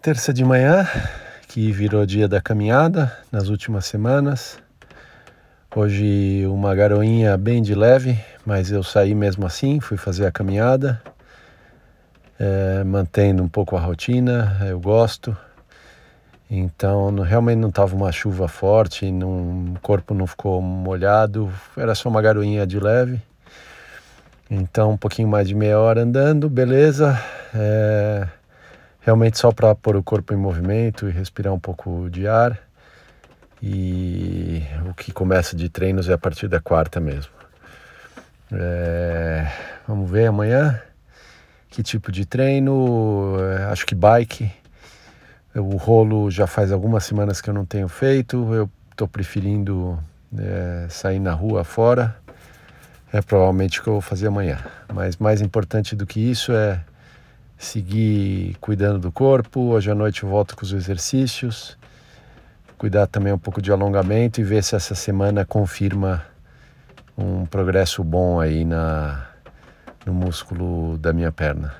Terça de manhã, que virou dia da caminhada nas últimas semanas. Hoje uma garoinha bem de leve, mas eu saí mesmo assim, fui fazer a caminhada, é, mantendo um pouco a rotina, eu gosto. Então não, realmente não estava uma chuva forte, não, o corpo não ficou molhado, era só uma garoinha de leve. Então um pouquinho mais de meia hora andando, beleza. É, realmente só para pôr o corpo em movimento e respirar um pouco de ar. E o que começa de treinos é a partir da quarta mesmo. É, vamos ver amanhã que tipo de treino. É, acho que bike. O rolo já faz algumas semanas que eu não tenho feito. Eu estou preferindo é, sair na rua fora. É provavelmente o que eu vou fazer amanhã. Mas mais importante do que isso é seguir cuidando do corpo. Hoje à noite eu volto com os exercícios cuidar também um pouco de alongamento e ver se essa semana confirma um progresso bom aí na, no músculo da minha perna.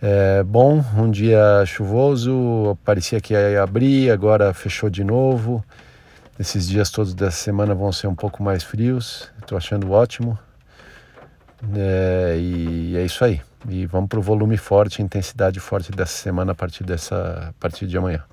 É, bom, um dia chuvoso, parecia que ia abrir, agora fechou de novo. Esses dias todos dessa semana vão ser um pouco mais frios, estou achando ótimo. É, e é isso aí. E vamos para o volume forte, intensidade forte dessa semana a partir, dessa, a partir de amanhã.